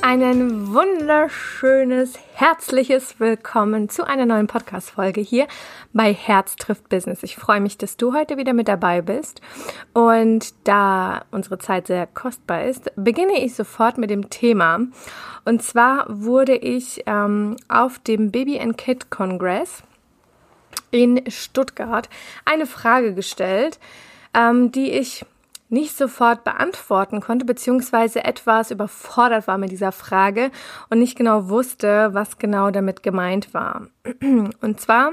Einen wunderschönes, herzliches Willkommen zu einer neuen Podcast-Folge hier bei Herz trifft Business. Ich freue mich, dass du heute wieder mit dabei bist. Und da unsere Zeit sehr kostbar ist, beginne ich sofort mit dem Thema. Und zwar wurde ich ähm, auf dem Baby and Kid Congress in Stuttgart eine Frage gestellt, ähm, die ich nicht sofort beantworten konnte, beziehungsweise etwas überfordert war mit dieser Frage und nicht genau wusste, was genau damit gemeint war. Und zwar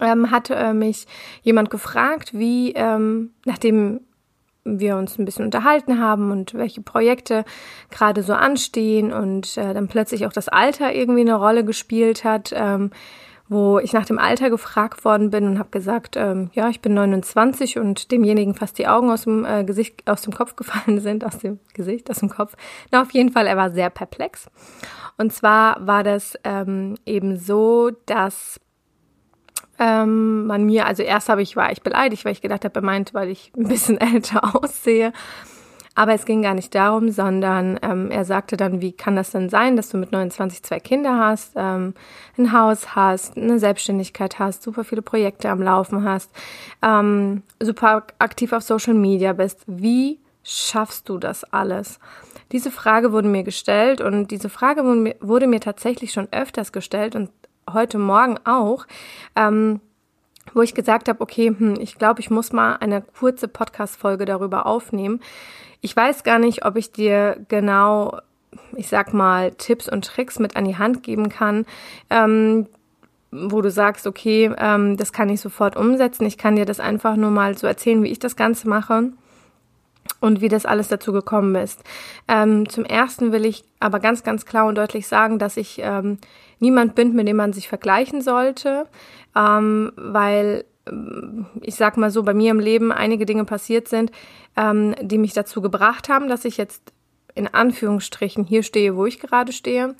ähm, hat äh, mich jemand gefragt, wie, ähm, nachdem wir uns ein bisschen unterhalten haben und welche Projekte gerade so anstehen und äh, dann plötzlich auch das Alter irgendwie eine Rolle gespielt hat, ähm, wo ich nach dem Alter gefragt worden bin und habe gesagt, ähm, ja, ich bin 29 und demjenigen fast die Augen aus dem äh, Gesicht, aus dem Kopf gefallen sind, aus dem Gesicht, aus dem Kopf. Na, auf jeden Fall, er war sehr perplex. Und zwar war das ähm, eben so, dass ähm, man mir, also erst habe ich, war ich beleidigt, weil ich gedacht habe, er meint, weil ich ein bisschen älter aussehe. Aber es ging gar nicht darum, sondern ähm, er sagte dann, wie kann das denn sein, dass du mit 29 zwei Kinder hast, ähm, ein Haus hast, eine Selbstständigkeit hast, super viele Projekte am Laufen hast, ähm, super aktiv auf Social Media bist. Wie schaffst du das alles? Diese Frage wurde mir gestellt und diese Frage wurde mir, wurde mir tatsächlich schon öfters gestellt und heute Morgen auch. Ähm, wo ich gesagt habe, okay, hm, ich glaube, ich muss mal eine kurze Podcast-Folge darüber aufnehmen, ich weiß gar nicht, ob ich dir genau, ich sag mal, Tipps und Tricks mit an die Hand geben kann, ähm, wo du sagst, okay, ähm, das kann ich sofort umsetzen. Ich kann dir das einfach nur mal so erzählen, wie ich das Ganze mache und wie das alles dazu gekommen ist. Ähm, zum ersten will ich aber ganz, ganz klar und deutlich sagen, dass ich ähm, niemand bin, mit dem man sich vergleichen sollte, ähm, weil ich sag mal so, bei mir im Leben einige Dinge passiert sind, ähm, die mich dazu gebracht haben, dass ich jetzt in Anführungsstrichen hier stehe, wo ich gerade stehe.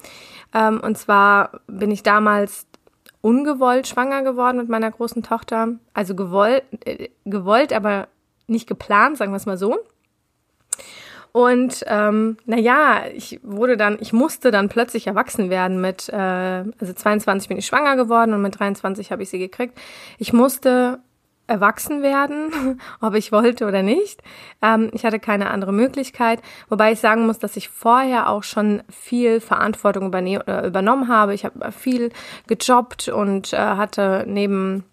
Ähm, und zwar bin ich damals ungewollt schwanger geworden mit meiner großen Tochter. Also gewollt, äh, gewollt, aber nicht geplant, sagen wir es mal so. Und ähm, naja, ich wurde dann, ich musste dann plötzlich erwachsen werden mit, äh, also 22 bin ich schwanger geworden und mit 23 habe ich sie gekriegt. Ich musste erwachsen werden, ob ich wollte oder nicht. Ähm, ich hatte keine andere Möglichkeit, wobei ich sagen muss, dass ich vorher auch schon viel Verantwortung äh, übernommen habe. Ich habe viel gejobbt und äh, hatte neben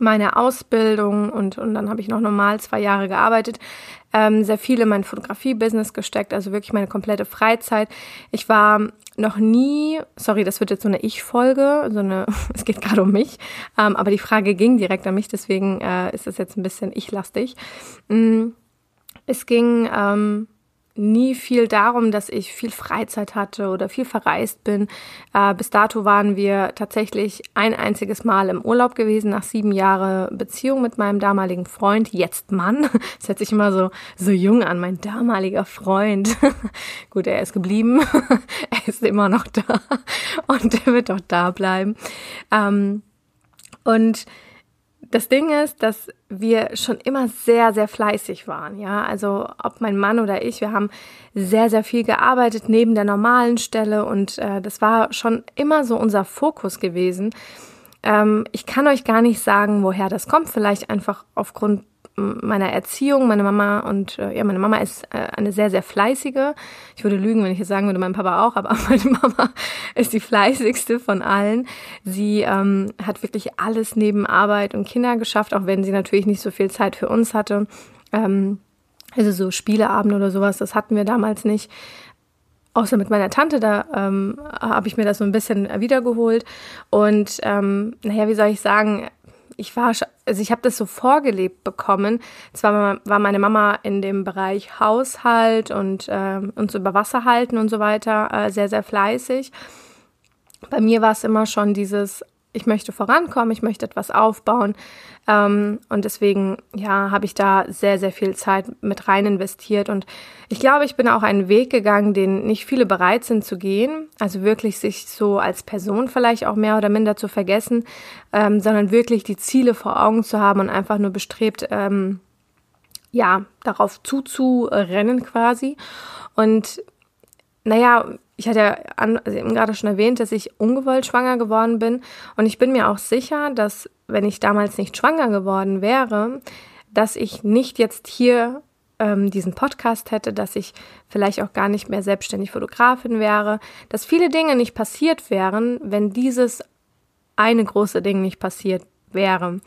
meiner Ausbildung und, und dann habe ich noch normal zwei Jahre gearbeitet, ähm, sehr viel in mein Fotografie-Business gesteckt, also wirklich meine komplette Freizeit. Ich war noch nie, sorry, das wird jetzt so eine Ich-Folge, so eine, es geht gerade um mich, ähm, aber die Frage ging direkt an mich, deswegen äh, ist das jetzt ein bisschen ich-lastig. Mm, es ging ähm, nie viel darum, dass ich viel Freizeit hatte oder viel verreist bin. Äh, bis dato waren wir tatsächlich ein einziges Mal im Urlaub gewesen nach sieben Jahren Beziehung mit meinem damaligen Freund, jetzt Mann. Das hört sich immer so, so jung an, mein damaliger Freund. Gut, er ist geblieben. er ist immer noch da und er wird auch da bleiben. Ähm, und das Ding ist, dass wir schon immer sehr, sehr fleißig waren. Ja, also ob mein Mann oder ich, wir haben sehr, sehr viel gearbeitet neben der normalen Stelle und äh, das war schon immer so unser Fokus gewesen. Ähm, ich kann euch gar nicht sagen, woher das kommt. Vielleicht einfach aufgrund meiner Erziehung, meine Mama und äh, ja, meine Mama ist äh, eine sehr, sehr fleißige. Ich würde lügen, wenn ich jetzt sagen würde, mein Papa auch, aber meine Mama ist die fleißigste von allen. Sie ähm, hat wirklich alles neben Arbeit und Kinder geschafft, auch wenn sie natürlich nicht so viel Zeit für uns hatte. Ähm, also so Spieleabend oder sowas, das hatten wir damals nicht. Außer mit meiner Tante, da ähm, habe ich mir das so ein bisschen wiedergeholt. Und ähm, naja, wie soll ich sagen, ich war, also ich habe das so vorgelebt bekommen. Zwar war meine Mama in dem Bereich Haushalt und äh, uns über Wasser halten und so weiter äh, sehr, sehr fleißig. Bei mir war es immer schon dieses ich möchte vorankommen, ich möchte etwas aufbauen. Ähm, und deswegen, ja, habe ich da sehr, sehr viel Zeit mit rein investiert. Und ich glaube, ich bin auch einen Weg gegangen, den nicht viele bereit sind zu gehen. Also wirklich sich so als Person vielleicht auch mehr oder minder zu vergessen, ähm, sondern wirklich die Ziele vor Augen zu haben und einfach nur bestrebt, ähm, ja, darauf zuzurennen quasi. Und naja, ich hatte ja an, also eben gerade schon erwähnt, dass ich ungewollt schwanger geworden bin. Und ich bin mir auch sicher, dass wenn ich damals nicht schwanger geworden wäre, dass ich nicht jetzt hier ähm, diesen Podcast hätte, dass ich vielleicht auch gar nicht mehr selbstständig Fotografin wäre, dass viele Dinge nicht passiert wären, wenn dieses eine große Ding nicht passiert wäre.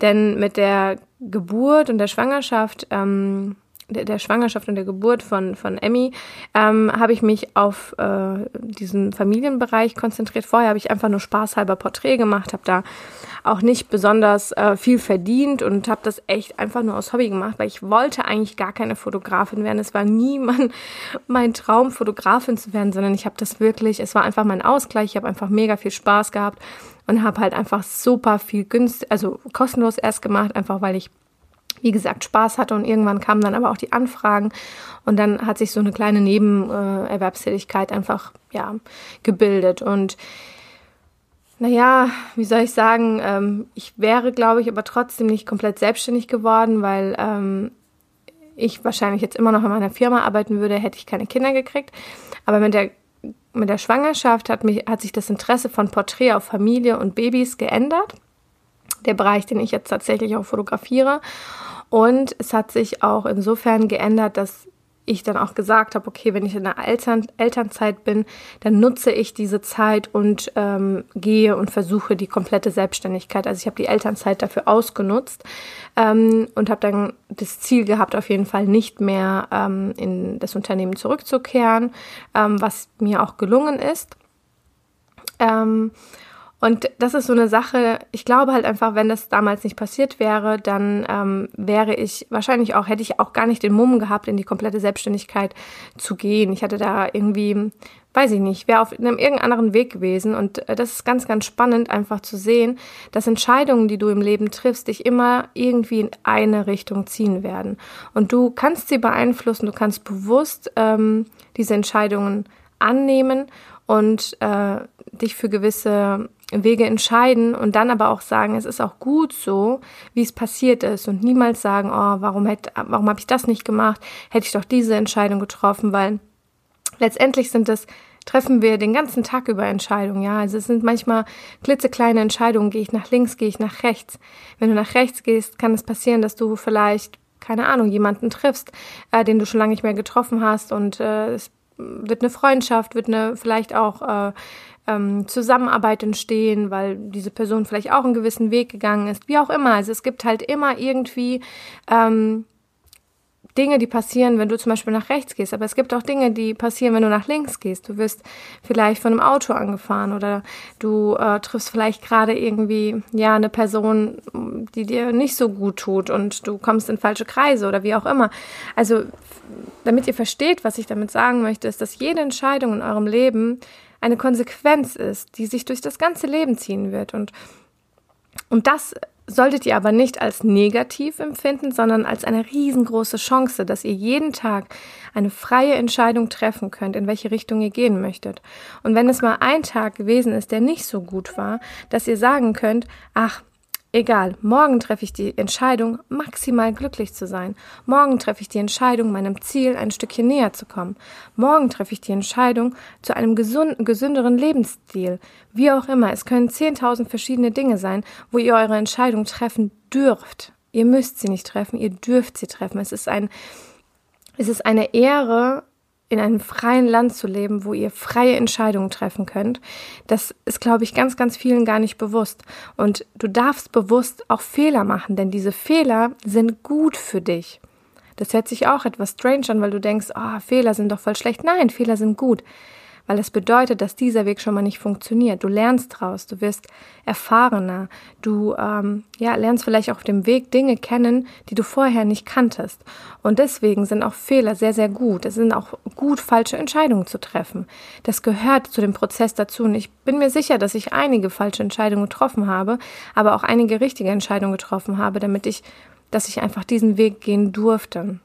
Denn mit der Geburt und der Schwangerschaft ähm, der, der Schwangerschaft und der Geburt von, von Emmy ähm, habe ich mich auf äh, diesen Familienbereich konzentriert. Vorher habe ich einfach nur spaßhalber Porträt gemacht, habe da auch nicht besonders äh, viel verdient und habe das echt einfach nur aus Hobby gemacht, weil ich wollte eigentlich gar keine Fotografin werden. Es war nie mein, mein Traum, Fotografin zu werden, sondern ich habe das wirklich, es war einfach mein Ausgleich. Ich habe einfach mega viel Spaß gehabt und habe halt einfach super viel günstig, also kostenlos erst gemacht, einfach weil ich wie gesagt, Spaß hatte und irgendwann kamen dann aber auch die Anfragen und dann hat sich so eine kleine Nebenerwerbstätigkeit einfach, ja, gebildet und naja, wie soll ich sagen, ähm, ich wäre, glaube ich, aber trotzdem nicht komplett selbstständig geworden, weil ähm, ich wahrscheinlich jetzt immer noch in meiner Firma arbeiten würde, hätte ich keine Kinder gekriegt. Aber mit der, mit der Schwangerschaft hat, mich, hat sich das Interesse von Porträt auf Familie und Babys geändert. Der Bereich, den ich jetzt tatsächlich auch fotografiere. Und es hat sich auch insofern geändert, dass ich dann auch gesagt habe, okay, wenn ich in der Eltern Elternzeit bin, dann nutze ich diese Zeit und ähm, gehe und versuche die komplette Selbstständigkeit. Also ich habe die Elternzeit dafür ausgenutzt ähm, und habe dann das Ziel gehabt, auf jeden Fall nicht mehr ähm, in das Unternehmen zurückzukehren, ähm, was mir auch gelungen ist. Und das ist so eine Sache, ich glaube halt einfach, wenn das damals nicht passiert wäre, dann ähm, wäre ich wahrscheinlich auch, hätte ich auch gar nicht den Mumm gehabt, in die komplette Selbstständigkeit zu gehen. Ich hatte da irgendwie, weiß ich nicht, wäre auf einem irgendeinen anderen Weg gewesen. Und äh, das ist ganz, ganz spannend, einfach zu sehen, dass Entscheidungen, die du im Leben triffst, dich immer irgendwie in eine Richtung ziehen werden. Und du kannst sie beeinflussen, du kannst bewusst ähm, diese Entscheidungen annehmen und äh, dich für gewisse Wege entscheiden und dann aber auch sagen, es ist auch gut so, wie es passiert ist und niemals sagen, oh, warum hätte, warum habe ich das nicht gemacht? Hätte ich doch diese Entscheidung getroffen, weil letztendlich sind es treffen wir den ganzen Tag über Entscheidungen, ja. Also es sind manchmal klitzekleine Entscheidungen, gehe ich nach links, gehe ich nach rechts. Wenn du nach rechts gehst, kann es passieren, dass du vielleicht keine Ahnung, jemanden triffst, äh, den du schon lange nicht mehr getroffen hast und äh, es wird eine Freundschaft, wird eine vielleicht auch äh, ähm, Zusammenarbeit entstehen, weil diese Person vielleicht auch einen gewissen Weg gegangen ist, wie auch immer. Also es gibt halt immer irgendwie ähm, Dinge, die passieren, wenn du zum Beispiel nach rechts gehst, aber es gibt auch Dinge, die passieren, wenn du nach links gehst. Du wirst vielleicht von einem Auto angefahren oder du äh, triffst vielleicht gerade irgendwie ja eine Person, die dir nicht so gut tut und du kommst in falsche Kreise oder wie auch immer. Also damit ihr versteht, was ich damit sagen möchte, ist, dass jede Entscheidung in eurem Leben eine Konsequenz ist, die sich durch das ganze Leben ziehen wird. Und, und das solltet ihr aber nicht als negativ empfinden, sondern als eine riesengroße Chance, dass ihr jeden Tag eine freie Entscheidung treffen könnt, in welche Richtung ihr gehen möchtet. Und wenn es mal ein Tag gewesen ist, der nicht so gut war, dass ihr sagen könnt, ach, Egal, morgen treffe ich die Entscheidung, maximal glücklich zu sein. Morgen treffe ich die Entscheidung, meinem Ziel ein Stückchen näher zu kommen. Morgen treffe ich die Entscheidung zu einem gesund, gesünderen Lebensstil. Wie auch immer, es können 10.000 verschiedene Dinge sein, wo ihr eure Entscheidung treffen dürft. Ihr müsst sie nicht treffen, ihr dürft sie treffen. Es ist ein, es ist eine Ehre, in einem freien Land zu leben, wo ihr freie Entscheidungen treffen könnt, das ist, glaube ich, ganz, ganz vielen gar nicht bewusst. Und du darfst bewusst auch Fehler machen, denn diese Fehler sind gut für dich. Das hört sich auch etwas strange an, weil du denkst, oh, Fehler sind doch voll schlecht. Nein, Fehler sind gut. Weil es bedeutet, dass dieser Weg schon mal nicht funktioniert. Du lernst draus, du wirst erfahrener, du ähm, ja, lernst vielleicht auf dem Weg Dinge kennen, die du vorher nicht kanntest. Und deswegen sind auch Fehler sehr, sehr gut. Es sind auch gut, falsche Entscheidungen zu treffen. Das gehört zu dem Prozess dazu. Und ich bin mir sicher, dass ich einige falsche Entscheidungen getroffen habe, aber auch einige richtige Entscheidungen getroffen habe, damit ich, dass ich einfach diesen Weg gehen durfte.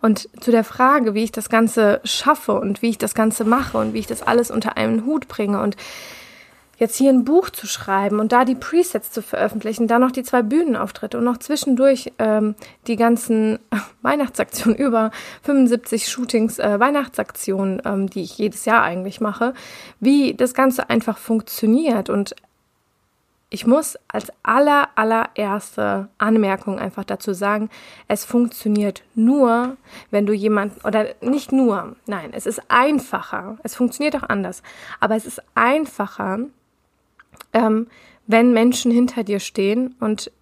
Und zu der Frage, wie ich das Ganze schaffe und wie ich das Ganze mache und wie ich das alles unter einen Hut bringe und jetzt hier ein Buch zu schreiben und da die Presets zu veröffentlichen, dann noch die zwei Bühnenauftritte und noch zwischendurch ähm, die ganzen Weihnachtsaktionen, über 75 Shootings, äh, Weihnachtsaktionen, ähm, die ich jedes Jahr eigentlich mache, wie das Ganze einfach funktioniert und ich muss als aller, allererste Anmerkung einfach dazu sagen, es funktioniert nur, wenn du jemanden, oder nicht nur, nein, es ist einfacher, es funktioniert auch anders, aber es ist einfacher, ähm, wenn Menschen hinter dir stehen und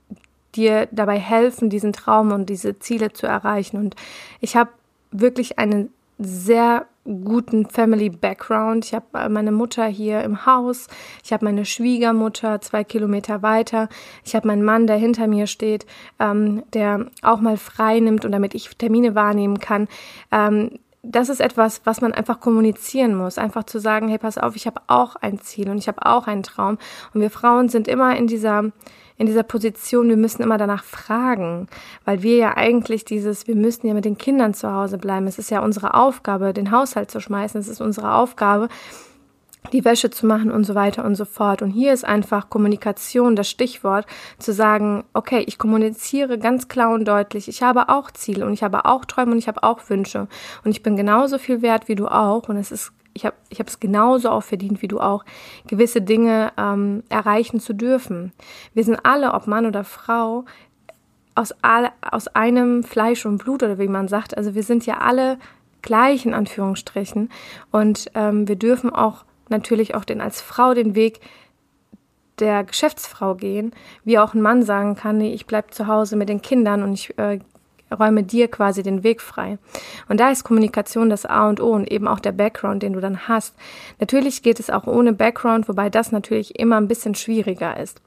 dir dabei helfen, diesen Traum und diese Ziele zu erreichen. Und ich habe wirklich einen sehr guten Family Background. Ich habe äh, meine Mutter hier im Haus, ich habe meine Schwiegermutter zwei Kilometer weiter, ich habe meinen Mann, der hinter mir steht, ähm, der auch mal frei nimmt und damit ich Termine wahrnehmen kann. Ähm, das ist etwas, was man einfach kommunizieren muss. Einfach zu sagen, hey, pass auf, ich habe auch ein Ziel und ich habe auch einen Traum. Und wir Frauen sind immer in dieser in dieser Position, wir müssen immer danach fragen, weil wir ja eigentlich dieses, wir müssen ja mit den Kindern zu Hause bleiben. Es ist ja unsere Aufgabe, den Haushalt zu schmeißen. Es ist unsere Aufgabe, die Wäsche zu machen und so weiter und so fort. Und hier ist einfach Kommunikation das Stichwort, zu sagen, okay, ich kommuniziere ganz klar und deutlich, ich habe auch Ziele und ich habe auch Träume und ich habe auch Wünsche und ich bin genauso viel wert wie du auch und es ist ich habe ich es genauso auch verdient wie du auch, gewisse Dinge ähm, erreichen zu dürfen. Wir sind alle, ob Mann oder Frau, aus, all, aus einem Fleisch und Blut oder wie man sagt. Also wir sind ja alle gleich in Anführungsstrichen und ähm, wir dürfen auch natürlich auch den als Frau den Weg der Geschäftsfrau gehen, wie auch ein Mann sagen kann, nee, ich bleib zu Hause mit den Kindern und ich äh, räume dir quasi den Weg frei. Und da ist Kommunikation das A und O und eben auch der Background, den du dann hast. Natürlich geht es auch ohne Background, wobei das natürlich immer ein bisschen schwieriger ist.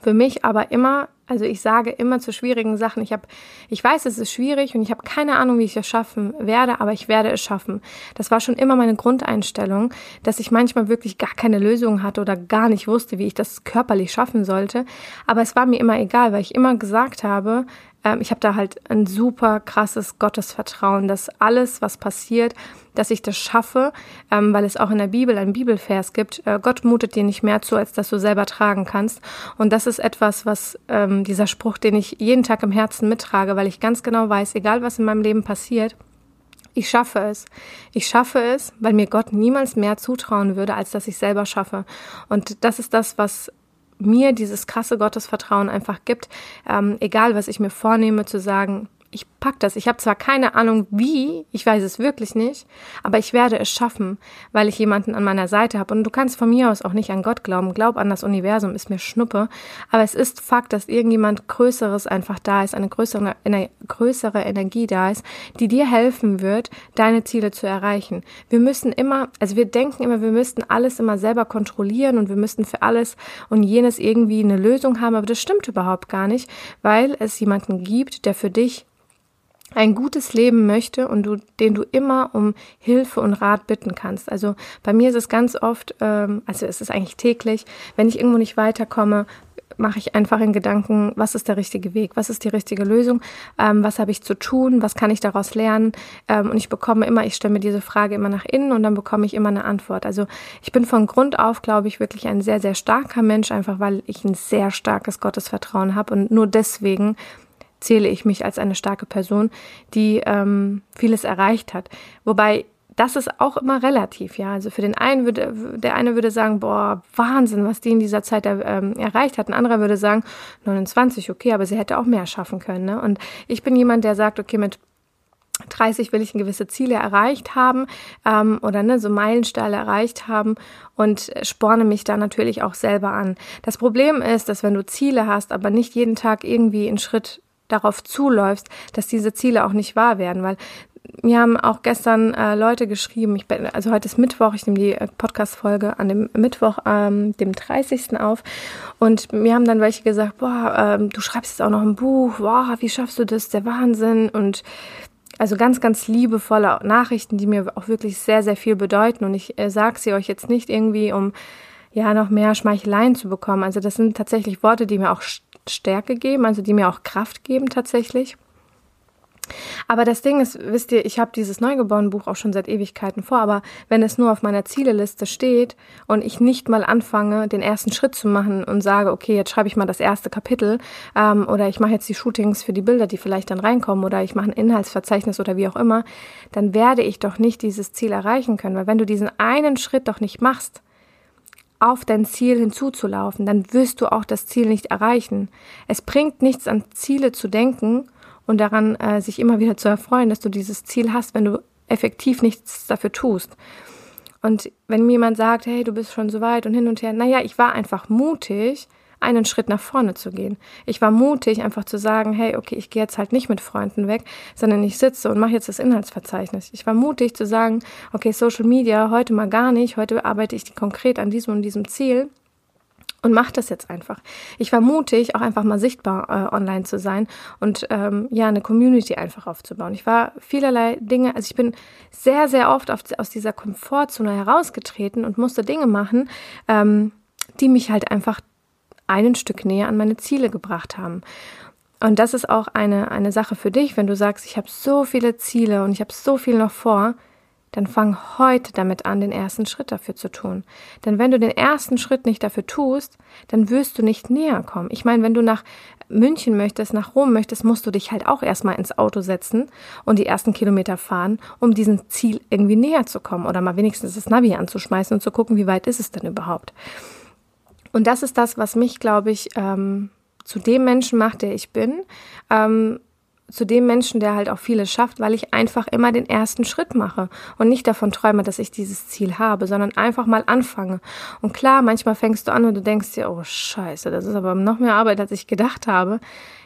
Für mich aber immer, also ich sage immer zu schwierigen Sachen, ich habe, ich weiß, es ist schwierig und ich habe keine Ahnung, wie ich es schaffen werde, aber ich werde es schaffen. Das war schon immer meine Grundeinstellung, dass ich manchmal wirklich gar keine Lösung hatte oder gar nicht wusste, wie ich das körperlich schaffen sollte. Aber es war mir immer egal, weil ich immer gesagt habe, ähm, ich habe da halt ein super krasses Gottesvertrauen, dass alles, was passiert, dass ich das schaffe, ähm, weil es auch in der Bibel einen Bibelvers gibt. Äh, Gott mutet dir nicht mehr zu, als dass du selber tragen kannst. Und das ist etwas, was ähm, dieser Spruch, den ich jeden Tag im Herzen mittrage, weil ich ganz genau weiß, egal was in meinem Leben passiert, ich schaffe es. Ich schaffe es, weil mir Gott niemals mehr zutrauen würde, als dass ich selber schaffe. Und das ist das, was mir dieses krasse Gottesvertrauen einfach gibt, ähm, egal was ich mir vornehme, zu sagen, ich pack das. Ich habe zwar keine Ahnung wie, ich weiß es wirklich nicht, aber ich werde es schaffen, weil ich jemanden an meiner Seite habe. Und du kannst von mir aus auch nicht an Gott glauben. Glaub an das Universum, ist mir Schnuppe. Aber es ist Fakt, dass irgendjemand Größeres einfach da ist, eine größere, eine größere Energie da ist, die dir helfen wird, deine Ziele zu erreichen. Wir müssen immer, also wir denken immer, wir müssten alles immer selber kontrollieren und wir müssten für alles und jenes irgendwie eine Lösung haben, aber das stimmt überhaupt gar nicht, weil es jemanden gibt, der für dich ein gutes Leben möchte und du, den du immer um Hilfe und Rat bitten kannst. Also bei mir ist es ganz oft, ähm, also es ist eigentlich täglich, wenn ich irgendwo nicht weiterkomme, mache ich einfach in Gedanken, was ist der richtige Weg, was ist die richtige Lösung, ähm, was habe ich zu tun, was kann ich daraus lernen. Ähm, und ich bekomme immer, ich stelle mir diese Frage immer nach innen und dann bekomme ich immer eine Antwort. Also ich bin von Grund auf, glaube ich, wirklich ein sehr, sehr starker Mensch, einfach weil ich ein sehr starkes Gottesvertrauen habe und nur deswegen zähle ich mich als eine starke Person, die ähm, vieles erreicht hat. Wobei das ist auch immer relativ, ja. Also für den einen würde, der eine würde sagen, boah, Wahnsinn, was die in dieser Zeit ähm, erreicht hat. Ein anderer würde sagen, 29, okay, aber sie hätte auch mehr schaffen können. Ne? Und ich bin jemand, der sagt, okay, mit 30 will ich gewisse Ziele erreicht haben ähm, oder ne, so Meilensteine erreicht haben und sporne mich da natürlich auch selber an. Das Problem ist, dass wenn du Ziele hast, aber nicht jeden Tag irgendwie einen Schritt darauf zuläufst, dass diese Ziele auch nicht wahr werden, weil mir haben auch gestern äh, Leute geschrieben, ich bin, also heute ist Mittwoch, ich nehme die äh, Podcast-Folge an dem Mittwoch, ähm, dem 30. auf. Und mir haben dann welche gesagt, boah, ähm, du schreibst jetzt auch noch ein Buch, boah, wie schaffst du das? Der Wahnsinn. Und also ganz, ganz liebevolle Nachrichten, die mir auch wirklich sehr, sehr viel bedeuten. Und ich äh, sage sie euch jetzt nicht irgendwie, um ja noch mehr Schmeicheleien zu bekommen. Also das sind tatsächlich Worte, die mir auch Stärke geben, also die mir auch Kraft geben tatsächlich. Aber das Ding ist, wisst ihr, ich habe dieses Neugeborenen-Buch auch schon seit Ewigkeiten vor, aber wenn es nur auf meiner Zieleliste steht und ich nicht mal anfange, den ersten Schritt zu machen und sage, okay, jetzt schreibe ich mal das erste Kapitel ähm, oder ich mache jetzt die Shootings für die Bilder, die vielleicht dann reinkommen oder ich mache ein Inhaltsverzeichnis oder wie auch immer, dann werde ich doch nicht dieses Ziel erreichen können, weil wenn du diesen einen Schritt doch nicht machst, auf dein Ziel hinzuzulaufen, dann wirst du auch das Ziel nicht erreichen. Es bringt nichts an Ziele zu denken und daran äh, sich immer wieder zu erfreuen, dass du dieses Ziel hast, wenn du effektiv nichts dafür tust. Und wenn mir jemand sagt, hey, du bist schon so weit und hin und her, naja, ich war einfach mutig, einen Schritt nach vorne zu gehen. Ich war mutig, einfach zu sagen, hey, okay, ich gehe jetzt halt nicht mit Freunden weg, sondern ich sitze und mache jetzt das Inhaltsverzeichnis. Ich war mutig zu sagen, okay, Social Media, heute mal gar nicht, heute arbeite ich konkret an diesem und diesem Ziel und mach das jetzt einfach. Ich war mutig, auch einfach mal sichtbar äh, online zu sein und ähm, ja, eine Community einfach aufzubauen. Ich war vielerlei Dinge, also ich bin sehr, sehr oft auf, aus dieser Komfortzone herausgetreten und musste Dinge machen, ähm, die mich halt einfach ein Stück näher an meine Ziele gebracht haben. Und das ist auch eine, eine Sache für dich, wenn du sagst, ich habe so viele Ziele und ich habe so viel noch vor, dann fang heute damit an, den ersten Schritt dafür zu tun. Denn wenn du den ersten Schritt nicht dafür tust, dann wirst du nicht näher kommen. Ich meine, wenn du nach München möchtest, nach Rom möchtest, musst du dich halt auch erstmal ins Auto setzen und die ersten Kilometer fahren, um diesem Ziel irgendwie näher zu kommen oder mal wenigstens das Navi anzuschmeißen und zu gucken, wie weit ist es denn überhaupt. Und das ist das, was mich, glaube ich, ähm, zu dem Menschen macht, der ich bin. Ähm, zu dem Menschen, der halt auch vieles schafft, weil ich einfach immer den ersten Schritt mache und nicht davon träume, dass ich dieses Ziel habe, sondern einfach mal anfange. Und klar, manchmal fängst du an und du denkst dir, oh scheiße, das ist aber noch mehr Arbeit, als ich gedacht habe.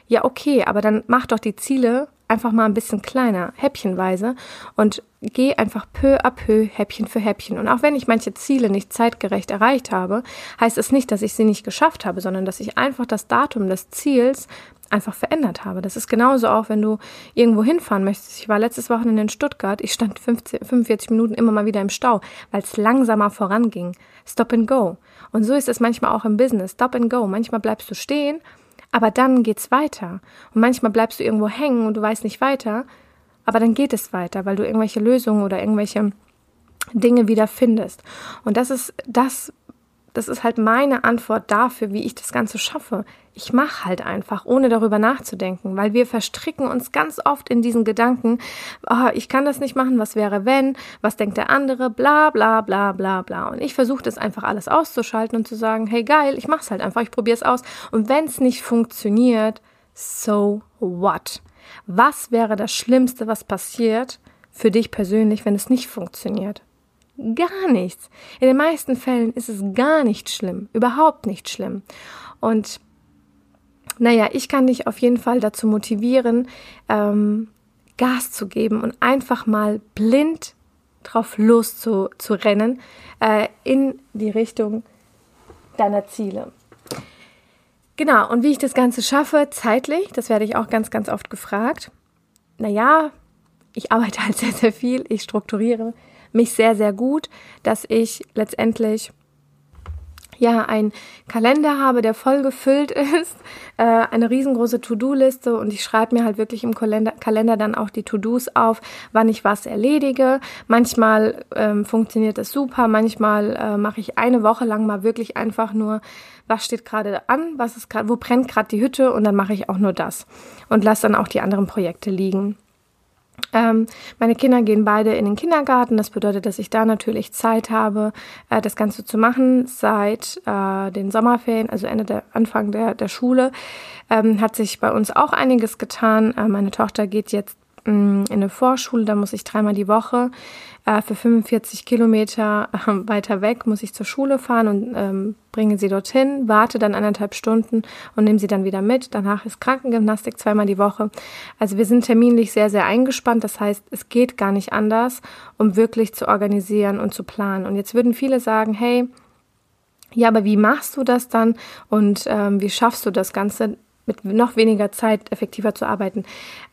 Ja, okay, aber dann mach doch die Ziele einfach mal ein bisschen kleiner, häppchenweise und geh einfach peu à peu, Häppchen für Häppchen. Und auch wenn ich manche Ziele nicht zeitgerecht erreicht habe, heißt es nicht, dass ich sie nicht geschafft habe, sondern dass ich einfach das Datum des Ziels einfach verändert habe. Das ist genauso auch, wenn du irgendwo hinfahren möchtest. Ich war letztes Wochenende in Stuttgart. Ich stand 15, 45 Minuten immer mal wieder im Stau, weil es langsamer voranging. Stop and go. Und so ist es manchmal auch im Business. Stop and go. Manchmal bleibst du stehen, aber dann geht's weiter. Und manchmal bleibst du irgendwo hängen und du weißt nicht weiter, aber dann geht es weiter, weil du irgendwelche Lösungen oder irgendwelche Dinge wieder findest. Und das ist das, das ist halt meine Antwort dafür, wie ich das Ganze schaffe. Ich mache halt einfach, ohne darüber nachzudenken, weil wir verstricken uns ganz oft in diesen Gedanken, oh, ich kann das nicht machen, was wäre wenn, was denkt der andere, bla bla bla bla bla. Und ich versuche das einfach alles auszuschalten und zu sagen, hey geil, ich mach's halt einfach, ich probiere es aus. Und wenn es nicht funktioniert, so what? Was wäre das Schlimmste, was passiert für dich persönlich, wenn es nicht funktioniert? Gar nichts. In den meisten Fällen ist es gar nicht schlimm, überhaupt nicht schlimm. Und naja, ich kann dich auf jeden Fall dazu motivieren, ähm, Gas zu geben und einfach mal blind drauf loszurennen äh, in die Richtung deiner Ziele. Genau, und wie ich das Ganze schaffe, zeitlich, das werde ich auch ganz, ganz oft gefragt. Naja, ich arbeite halt sehr, sehr viel, ich strukturiere mich sehr, sehr gut, dass ich letztendlich ja einen Kalender habe, der voll gefüllt ist, äh, eine riesengroße To-Do-Liste und ich schreibe mir halt wirklich im Kalender, Kalender dann auch die To-Dos auf, wann ich was erledige. Manchmal ähm, funktioniert das super, manchmal äh, mache ich eine Woche lang mal wirklich einfach nur, was steht gerade an, was ist gerade, wo brennt gerade die Hütte und dann mache ich auch nur das und lasse dann auch die anderen Projekte liegen. Ähm, meine Kinder gehen beide in den Kindergarten. Das bedeutet, dass ich da natürlich Zeit habe, äh, das Ganze zu machen. Seit äh, den Sommerferien, also Ende der Anfang der, der Schule, ähm, hat sich bei uns auch einiges getan. Äh, meine Tochter geht jetzt in eine Vorschule, da muss ich dreimal die Woche äh, für 45 Kilometer äh, weiter weg, muss ich zur Schule fahren und ähm, bringe sie dorthin, warte dann anderthalb Stunden und nehme sie dann wieder mit. Danach ist Krankengymnastik zweimal die Woche. Also wir sind terminlich sehr, sehr eingespannt. Das heißt, es geht gar nicht anders, um wirklich zu organisieren und zu planen. Und jetzt würden viele sagen, hey, ja, aber wie machst du das dann und ähm, wie schaffst du das Ganze? Mit noch weniger Zeit effektiver zu arbeiten.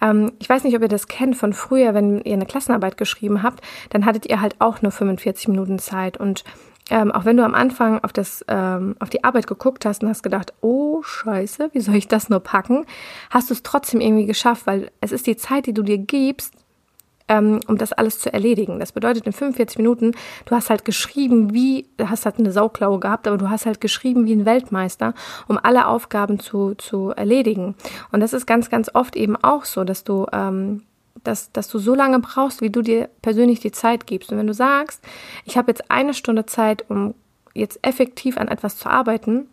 Ähm, ich weiß nicht, ob ihr das kennt von früher, wenn ihr eine Klassenarbeit geschrieben habt, dann hattet ihr halt auch nur 45 Minuten Zeit und ähm, auch wenn du am Anfang auf, das, ähm, auf die Arbeit geguckt hast und hast gedacht, oh scheiße, wie soll ich das nur packen, hast du es trotzdem irgendwie geschafft, weil es ist die Zeit, die du dir gibst, ähm, um das alles zu erledigen. Das bedeutet, in 45 Minuten, du hast halt geschrieben, wie, du hast halt eine Sauklaue gehabt, aber du hast halt geschrieben wie ein Weltmeister, um alle Aufgaben zu, zu erledigen. Und das ist ganz, ganz oft eben auch so, dass du, ähm, dass, dass du so lange brauchst, wie du dir persönlich die Zeit gibst. Und wenn du sagst, ich habe jetzt eine Stunde Zeit, um jetzt effektiv an etwas zu arbeiten,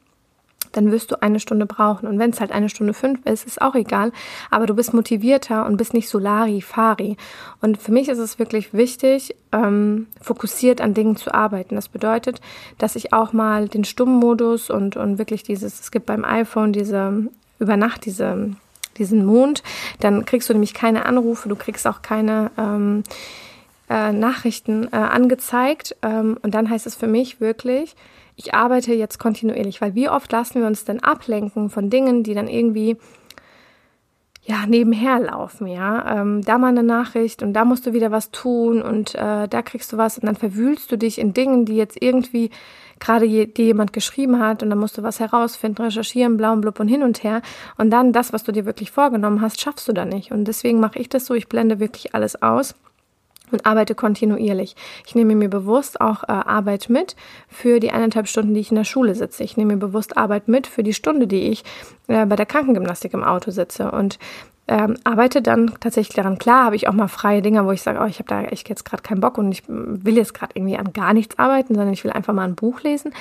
dann wirst du eine Stunde brauchen. Und wenn es halt eine Stunde fünf ist, ist auch egal. Aber du bist motivierter und bist nicht solari, fari. Und für mich ist es wirklich wichtig, ähm, fokussiert an Dingen zu arbeiten. Das bedeutet, dass ich auch mal den Stummmodus und, und wirklich dieses, es gibt beim iPhone diese, über Nacht diese, diesen Mond, dann kriegst du nämlich keine Anrufe, du kriegst auch keine, ähm, äh, Nachrichten äh, angezeigt. Ähm, und dann heißt es für mich wirklich, ich arbeite jetzt kontinuierlich, weil wie oft lassen wir uns denn ablenken von Dingen, die dann irgendwie ja, nebenher laufen, ja. Ähm, da mal eine Nachricht und da musst du wieder was tun und äh, da kriegst du was und dann verwühlst du dich in Dingen, die jetzt irgendwie gerade je, dir jemand geschrieben hat und dann musst du was herausfinden, recherchieren, blau und blub und hin und her und dann das, was du dir wirklich vorgenommen hast, schaffst du da nicht und deswegen mache ich das so, ich blende wirklich alles aus und arbeite kontinuierlich. Ich nehme mir bewusst auch äh, Arbeit mit für die eineinhalb Stunden, die ich in der Schule sitze. Ich nehme mir bewusst Arbeit mit für die Stunde, die ich äh, bei der Krankengymnastik im Auto sitze. Und ähm, arbeite dann tatsächlich daran. Klar habe ich auch mal freie Dinge, wo ich sage, oh, ich habe da echt jetzt gerade keinen Bock und ich will jetzt gerade irgendwie an gar nichts arbeiten, sondern ich will einfach mal ein Buch lesen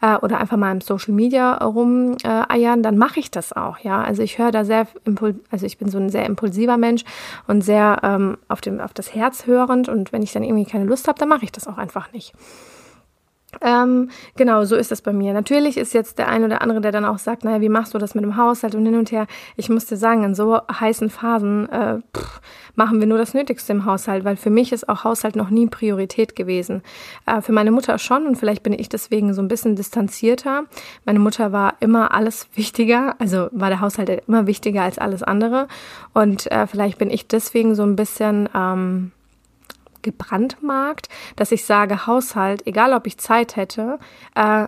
äh, oder einfach mal im Social Media rumeiern, äh, dann mache ich das auch. Ja, also ich höre da sehr impul also ich bin so ein sehr impulsiver Mensch und sehr ähm, auf dem auf das Herz hörend und wenn ich dann irgendwie keine Lust habe, dann mache ich das auch einfach nicht. Ähm, genau, so ist das bei mir. Natürlich ist jetzt der ein oder andere, der dann auch sagt, naja, wie machst du das mit dem Haushalt und hin und her. Ich muss dir sagen, in so heißen Phasen äh, pff, machen wir nur das Nötigste im Haushalt, weil für mich ist auch Haushalt noch nie Priorität gewesen. Äh, für meine Mutter schon und vielleicht bin ich deswegen so ein bisschen distanzierter. Meine Mutter war immer alles wichtiger, also war der Haushalt immer wichtiger als alles andere und äh, vielleicht bin ich deswegen so ein bisschen... Ähm, gebrandmarkt, dass ich sage, Haushalt, egal ob ich Zeit hätte, äh,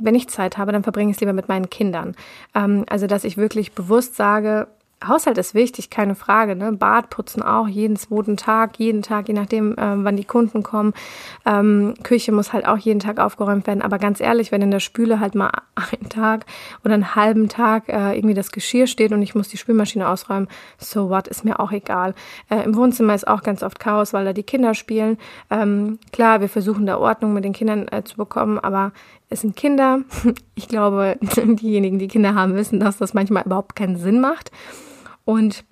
wenn ich Zeit habe, dann verbringe ich es lieber mit meinen Kindern. Ähm, also, dass ich wirklich bewusst sage, Haushalt ist wichtig, keine Frage. Ne? Bad putzen auch jeden zweiten Tag, jeden Tag, je nachdem, ähm, wann die Kunden kommen. Ähm, Küche muss halt auch jeden Tag aufgeräumt werden. Aber ganz ehrlich, wenn in der Spüle halt mal einen Tag oder einen halben Tag äh, irgendwie das Geschirr steht und ich muss die Spülmaschine ausräumen, so what, ist mir auch egal. Äh, Im Wohnzimmer ist auch ganz oft Chaos, weil da die Kinder spielen. Ähm, klar, wir versuchen da Ordnung mit den Kindern äh, zu bekommen, aber es sind Kinder. Ich glaube, diejenigen, die Kinder haben, wissen, dass das manchmal überhaupt keinen Sinn macht. Und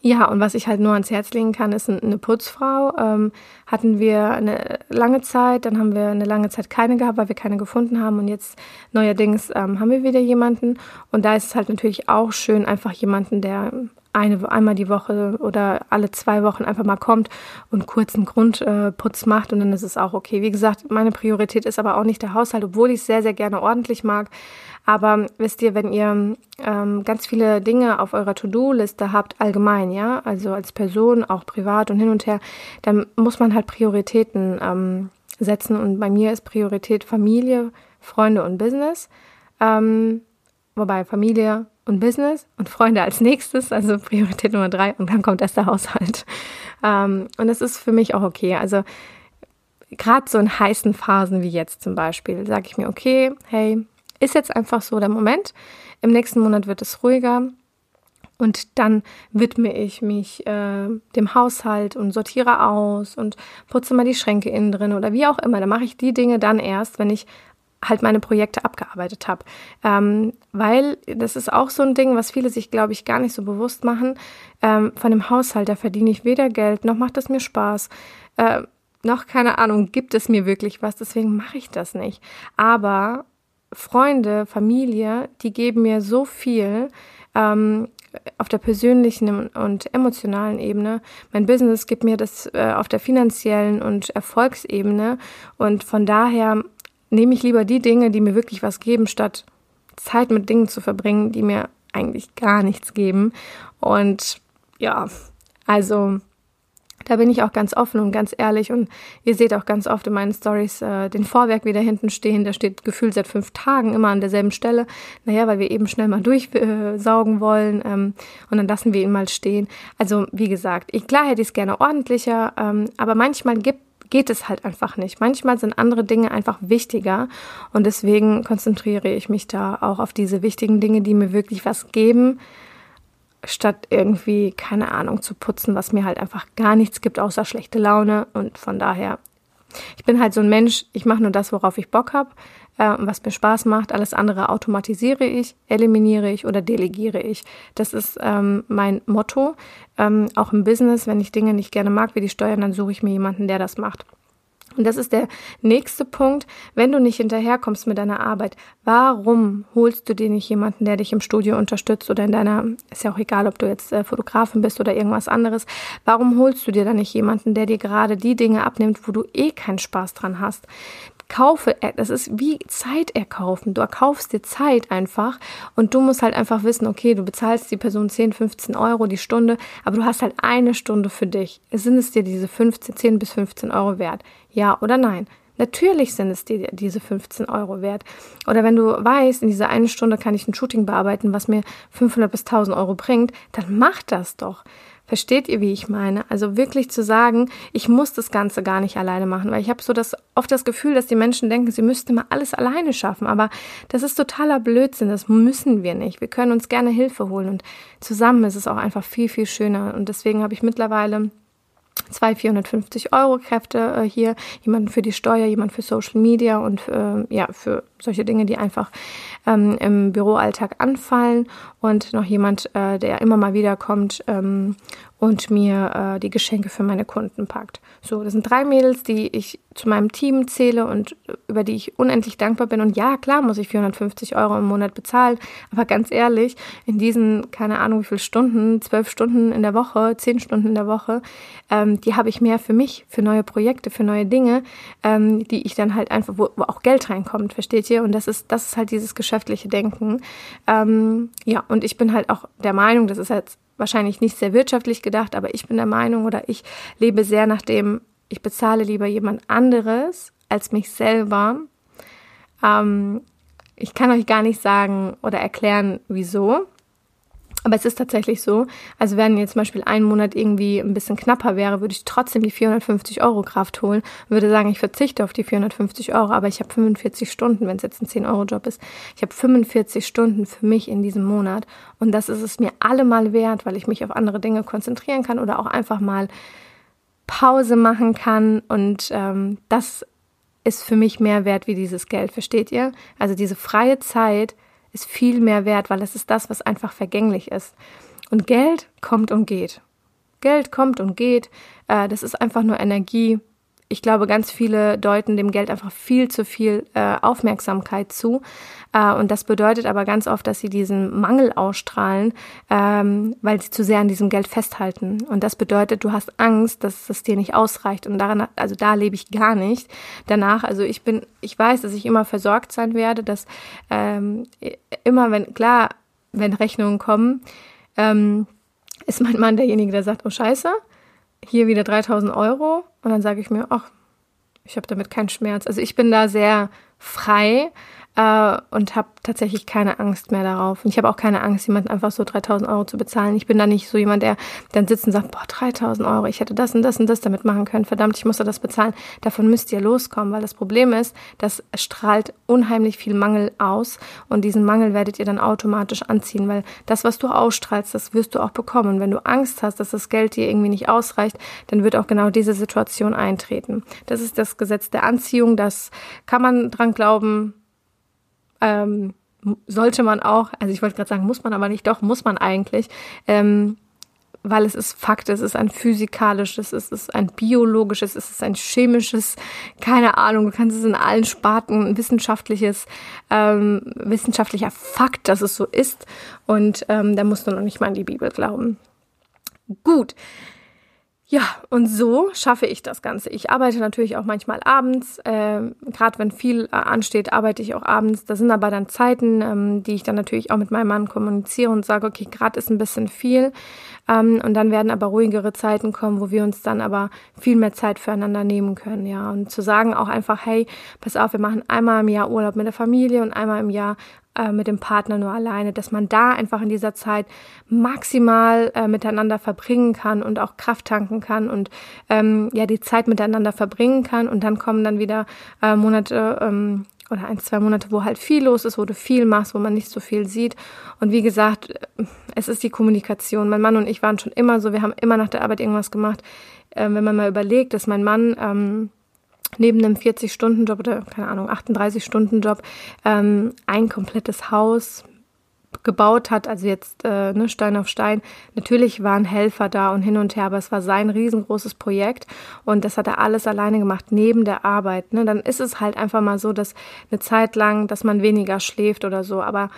ja, und was ich halt nur ans Herz legen kann, ist eine Putzfrau. Ähm, hatten wir eine lange Zeit, dann haben wir eine lange Zeit keine gehabt, weil wir keine gefunden haben. Und jetzt neuerdings ähm, haben wir wieder jemanden. Und da ist es halt natürlich auch schön, einfach jemanden, der eine, einmal die Woche oder alle zwei Wochen einfach mal kommt und kurz einen Grundputz macht und dann ist es auch okay. Wie gesagt, meine Priorität ist aber auch nicht der Haushalt, obwohl ich es sehr, sehr gerne ordentlich mag. Aber wisst ihr, wenn ihr ähm, ganz viele Dinge auf eurer To-Do-Liste habt, allgemein, ja, also als Person, auch privat und hin und her, dann muss man halt Prioritäten ähm, setzen. Und bei mir ist Priorität Familie, Freunde und Business. Ähm, wobei Familie und Business und Freunde als nächstes, also Priorität Nummer drei und dann kommt erst der Haushalt. Ähm, und das ist für mich auch okay. Also gerade so in heißen Phasen wie jetzt zum Beispiel, sage ich mir, okay, hey, ist jetzt einfach so der Moment. Im nächsten Monat wird es ruhiger. Und dann widme ich mich äh, dem Haushalt und sortiere aus und putze mal die Schränke innen drin oder wie auch immer. Da mache ich die Dinge dann erst, wenn ich halt meine Projekte abgearbeitet habe. Ähm, weil das ist auch so ein Ding, was viele sich, glaube ich, gar nicht so bewusst machen. Ähm, von dem Haushalt, da verdiene ich weder Geld, noch macht es mir Spaß. Äh, noch keine Ahnung, gibt es mir wirklich was, deswegen mache ich das nicht. Aber Freunde, Familie, die geben mir so viel ähm, auf der persönlichen und emotionalen Ebene. Mein Business gibt mir das äh, auf der finanziellen und Erfolgsebene. Und von daher nehme ich lieber die Dinge, die mir wirklich was geben, statt Zeit mit Dingen zu verbringen, die mir eigentlich gar nichts geben. Und ja, also da bin ich auch ganz offen und ganz ehrlich und ihr seht auch ganz oft in meinen Stories äh, den Vorwerk wieder hinten stehen. Der steht gefühlt seit fünf Tagen immer an derselben Stelle. Naja, weil wir eben schnell mal durchsaugen äh, wollen ähm, und dann lassen wir ihn mal stehen. Also wie gesagt, ich, klar hätte ich es gerne ordentlicher, ähm, aber manchmal gibt geht es halt einfach nicht. Manchmal sind andere Dinge einfach wichtiger und deswegen konzentriere ich mich da auch auf diese wichtigen Dinge, die mir wirklich was geben, statt irgendwie, keine Ahnung, zu putzen, was mir halt einfach gar nichts gibt, außer schlechte Laune. Und von daher, ich bin halt so ein Mensch, ich mache nur das, worauf ich Bock habe äh, was mir Spaß macht. Alles andere automatisiere ich, eliminiere ich oder delegiere ich. Das ist ähm, mein Motto. Ähm, auch im Business, wenn ich Dinge nicht gerne mag, wie die Steuern, dann suche ich mir jemanden, der das macht. Und das ist der nächste Punkt. Wenn du nicht hinterherkommst mit deiner Arbeit, warum holst du dir nicht jemanden, der dich im Studio unterstützt oder in deiner, ist ja auch egal, ob du jetzt äh, Fotografin bist oder irgendwas anderes, warum holst du dir dann nicht jemanden, der dir gerade die Dinge abnimmt, wo du eh keinen Spaß dran hast? Kaufe, das ist wie Zeit erkaufen. Du erkaufst dir Zeit einfach und du musst halt einfach wissen, okay, du bezahlst die Person 10, 15 Euro die Stunde, aber du hast halt eine Stunde für dich. Sind es dir diese 15, 10 bis 15 Euro wert? Ja oder nein? Natürlich sind es dir diese 15 Euro wert. Oder wenn du weißt, in dieser einen Stunde kann ich ein Shooting bearbeiten, was mir 500 bis 1000 Euro bringt, dann mach das doch. Versteht ihr, wie ich meine? Also wirklich zu sagen, ich muss das Ganze gar nicht alleine machen, weil ich habe so das oft das Gefühl, dass die Menschen denken, sie müssten mal alles alleine schaffen, aber das ist totaler Blödsinn, das müssen wir nicht. Wir können uns gerne Hilfe holen und zusammen ist es auch einfach viel viel schöner und deswegen habe ich mittlerweile zwei 450 Euro Kräfte äh, hier, jemanden für die Steuer, jemand für Social Media und äh, ja für solche Dinge, die einfach ähm, im Büroalltag anfallen. Und noch jemand, äh, der immer mal wieder kommt ähm, und mir äh, die Geschenke für meine Kunden packt. So, das sind drei Mädels, die ich zu meinem Team zähle und über die ich unendlich dankbar bin. Und ja, klar muss ich 450 Euro im Monat bezahlen, aber ganz ehrlich, in diesen, keine Ahnung wie viele Stunden, zwölf Stunden in der Woche, zehn Stunden in der Woche, ähm, die habe ich mehr für mich, für neue Projekte, für neue Dinge, ähm, die ich dann halt einfach, wo, wo auch Geld reinkommt, versteht ihr? Und das ist, das ist halt dieses geschäftliche Denken. Ähm, ja, und ich bin halt auch der Meinung, das ist jetzt wahrscheinlich nicht sehr wirtschaftlich gedacht, aber ich bin der Meinung oder ich lebe sehr nach dem, ich bezahle lieber jemand anderes als mich selber. Ähm, ich kann euch gar nicht sagen oder erklären, wieso. Aber es ist tatsächlich so. Also wenn jetzt zum Beispiel ein Monat irgendwie ein bisschen knapper wäre, würde ich trotzdem die 450 Euro Kraft holen würde sagen, ich verzichte auf die 450 Euro, aber ich habe 45 Stunden, wenn es jetzt ein 10 Euro Job ist. Ich habe 45 Stunden für mich in diesem Monat und das ist es mir allemal wert, weil ich mich auf andere Dinge konzentrieren kann oder auch einfach mal Pause machen kann und ähm, das ist für mich mehr wert wie dieses Geld, versteht ihr? Also diese freie Zeit ist viel mehr wert, weil es ist das, was einfach vergänglich ist. Und Geld kommt und geht. Geld kommt und geht. Äh, das ist einfach nur Energie. Ich glaube, ganz viele deuten dem Geld einfach viel zu viel äh, Aufmerksamkeit zu. Äh, und das bedeutet aber ganz oft, dass sie diesen Mangel ausstrahlen, ähm, weil sie zu sehr an diesem Geld festhalten. Und das bedeutet, du hast Angst, dass es dir nicht ausreicht. Und daran, also da lebe ich gar nicht. Danach, also ich bin, ich weiß, dass ich immer versorgt sein werde, dass ähm, immer, wenn, klar, wenn Rechnungen kommen, ähm, ist mein Mann derjenige, der sagt, oh Scheiße, hier wieder 3000 Euro. Und dann sage ich mir, ach, ich habe damit keinen Schmerz. Also ich bin da sehr frei äh, und habe tatsächlich keine Angst mehr darauf. Und ich habe auch keine Angst, jemanden einfach so 3000 Euro zu bezahlen. Ich bin da nicht so jemand, der dann sitzt und sagt, boah, 3000 Euro, ich hätte das und das und das damit machen können. Verdammt, ich musste das bezahlen. Davon müsst ihr loskommen, weil das Problem ist, das strahlt unheimlich viel Mangel aus und diesen Mangel werdet ihr dann automatisch anziehen, weil das, was du ausstrahlst, das wirst du auch bekommen. Wenn du Angst hast, dass das Geld dir irgendwie nicht ausreicht, dann wird auch genau diese Situation eintreten. Das ist das Gesetz der Anziehung, das kann man dran glauben, ähm, sollte man auch, also ich wollte gerade sagen, muss man aber nicht, doch, muss man eigentlich, ähm, weil es ist Fakt, es ist ein physikalisches, es ist ein biologisches, es ist ein chemisches, keine Ahnung, du kannst es in allen Sparten, wissenschaftliches, ähm, wissenschaftlicher Fakt, dass es so ist. Und ähm, da musst du noch nicht mal an die Bibel glauben. Gut. Ja, und so schaffe ich das Ganze. Ich arbeite natürlich auch manchmal abends. Äh, Gerade wenn viel äh, ansteht, arbeite ich auch abends. Da sind aber dann Zeiten, ähm, die ich dann natürlich auch mit meinem Mann kommuniziere und sage, okay, gerade ist ein bisschen viel. Ähm, und dann werden aber ruhigere Zeiten kommen, wo wir uns dann aber viel mehr Zeit füreinander nehmen können. Ja, und zu sagen auch einfach, hey, pass auf, wir machen einmal im Jahr Urlaub mit der Familie und einmal im Jahr äh, mit dem Partner nur alleine, dass man da einfach in dieser Zeit maximal äh, miteinander verbringen kann und auch Kraft tanken kann und ähm, ja die Zeit miteinander verbringen kann und dann kommen dann wieder äh, Monate ähm, oder ein, zwei Monate, wo halt viel los ist, wo du viel machst, wo man nicht so viel sieht. Und wie gesagt, äh, es ist die Kommunikation. Mein Mann und ich waren schon immer so, wir haben immer nach der Arbeit irgendwas gemacht. Äh, wenn man mal überlegt, dass mein Mann ähm, neben einem 40-Stunden-Job oder keine Ahnung, 38-Stunden-Job ähm, ein komplettes Haus gebaut hat, also jetzt äh, ne, Stein auf Stein. Natürlich waren Helfer da und hin und her, aber es war sein riesengroßes Projekt und das hat er alles alleine gemacht, neben der Arbeit. Ne? Dann ist es halt einfach mal so, dass eine Zeit lang, dass man weniger schläft oder so, aber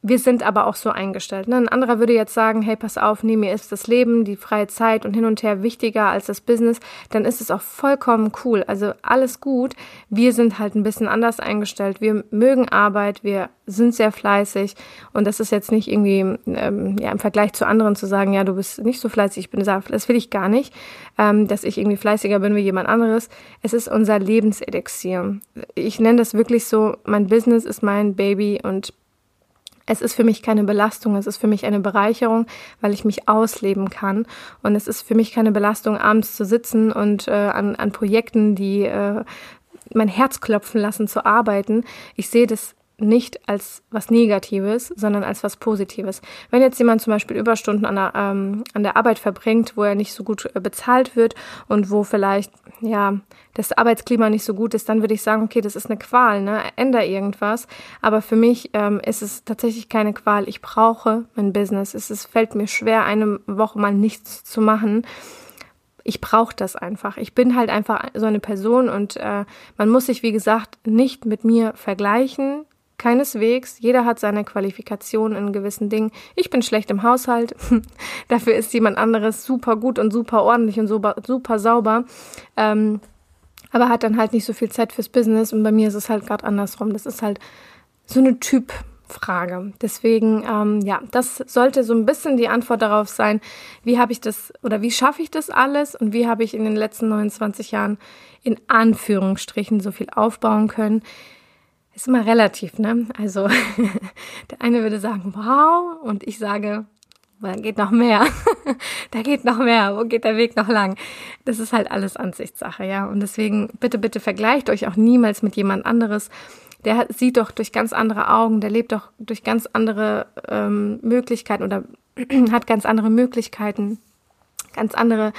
wir sind aber auch so eingestellt. Ne? Ein anderer würde jetzt sagen, hey, pass auf, nee, mir ist das Leben, die freie Zeit und hin und her wichtiger als das Business. Dann ist es auch vollkommen cool. Also alles gut. Wir sind halt ein bisschen anders eingestellt. Wir mögen Arbeit, wir sind sehr fleißig. Und das ist jetzt nicht irgendwie ähm, ja, im Vergleich zu anderen zu sagen, ja, du bist nicht so fleißig, ich bin sehr, das will ich gar nicht, ähm, dass ich irgendwie fleißiger bin wie jemand anderes. Es ist unser Lebenselixier. Ich nenne das wirklich so, mein Business ist mein Baby und es ist für mich keine Belastung, es ist für mich eine Bereicherung, weil ich mich ausleben kann. Und es ist für mich keine Belastung, abends zu sitzen und äh, an, an Projekten, die äh, mein Herz klopfen lassen, zu arbeiten. Ich sehe das nicht als was Negatives, sondern als was Positives. Wenn jetzt jemand zum Beispiel Überstunden an der, ähm, an der Arbeit verbringt, wo er nicht so gut äh, bezahlt wird und wo vielleicht ja das Arbeitsklima nicht so gut ist, dann würde ich sagen, okay, das ist eine Qual, ne? Änder irgendwas. Aber für mich ähm, ist es tatsächlich keine Qual. Ich brauche mein Business. Es ist, fällt mir schwer, eine Woche mal nichts zu machen ich brauche das einfach. Ich bin halt einfach so eine Person und äh, man muss sich, wie gesagt, nicht mit mir vergleichen. Keineswegs. Jeder hat seine Qualifikation in gewissen Dingen. Ich bin schlecht im Haushalt. Dafür ist jemand anderes super gut und super ordentlich und super, super sauber. Ähm, aber hat dann halt nicht so viel Zeit fürs Business. Und bei mir ist es halt gerade andersrum. Das ist halt so eine Typfrage. Deswegen, ähm, ja, das sollte so ein bisschen die Antwort darauf sein, wie habe ich das oder wie schaffe ich das alles und wie habe ich in den letzten 29 Jahren in Anführungsstrichen so viel aufbauen können ist immer relativ, ne? Also der eine würde sagen, wow, und ich sage, da geht noch mehr. da geht noch mehr. Wo geht der Weg noch lang? Das ist halt alles Ansichtssache, ja. Und deswegen bitte, bitte vergleicht euch auch niemals mit jemand anderes. Der sieht doch durch ganz andere Augen, der lebt doch durch ganz andere ähm, Möglichkeiten oder hat ganz andere Möglichkeiten ganz andere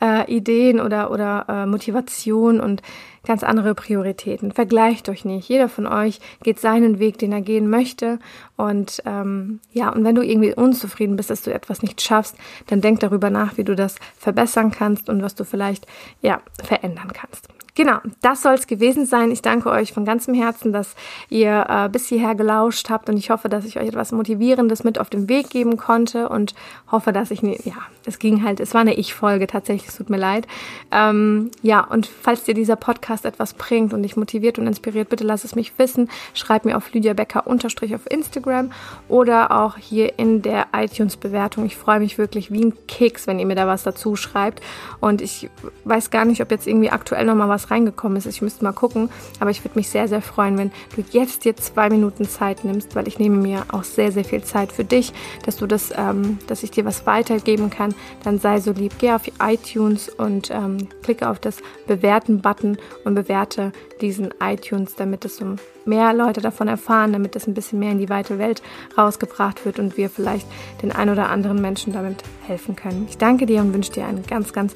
äh, Ideen oder, oder äh, Motivation und ganz andere Prioritäten. Vergleicht euch nicht. Jeder von euch geht seinen Weg, den er gehen möchte. Und ähm, ja, und wenn du irgendwie unzufrieden bist, dass du etwas nicht schaffst, dann denk darüber nach, wie du das verbessern kannst und was du vielleicht ja verändern kannst. Genau, das soll es gewesen sein. Ich danke euch von ganzem Herzen, dass ihr äh, bis hierher gelauscht habt und ich hoffe, dass ich euch etwas Motivierendes mit auf den Weg geben konnte und hoffe, dass ich, ja, es ging halt, es war eine Ich-Folge tatsächlich, es tut mir leid. Ähm, ja, und falls dir dieser Podcast etwas bringt und dich motiviert und inspiriert, bitte lass es mich wissen. Schreib mir auf Lydia Becker unterstrich auf Instagram oder auch hier in der iTunes-Bewertung. Ich freue mich wirklich wie ein Keks, wenn ihr mir da was dazu schreibt und ich weiß gar nicht, ob jetzt irgendwie aktuell nochmal was reingekommen ist. Ich müsste mal gucken. Aber ich würde mich sehr, sehr freuen, wenn du jetzt dir zwei Minuten Zeit nimmst, weil ich nehme mir auch sehr, sehr viel Zeit für dich, dass du das, ähm, dass ich dir was weitergeben kann. Dann sei so lieb, geh auf iTunes und ähm, klicke auf das Bewerten-Button und bewerte diesen iTunes, damit es so mehr Leute davon erfahren, damit es ein bisschen mehr in die weite Welt rausgebracht wird und wir vielleicht den ein oder anderen Menschen damit helfen können. Ich danke dir und wünsche dir einen ganz, ganz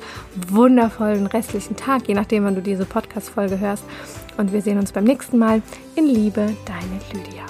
wundervollen restlichen Tag, je nachdem, wann du diese Podcast-Folge hörst. Und wir sehen uns beim nächsten Mal. In Liebe, deine Lydia.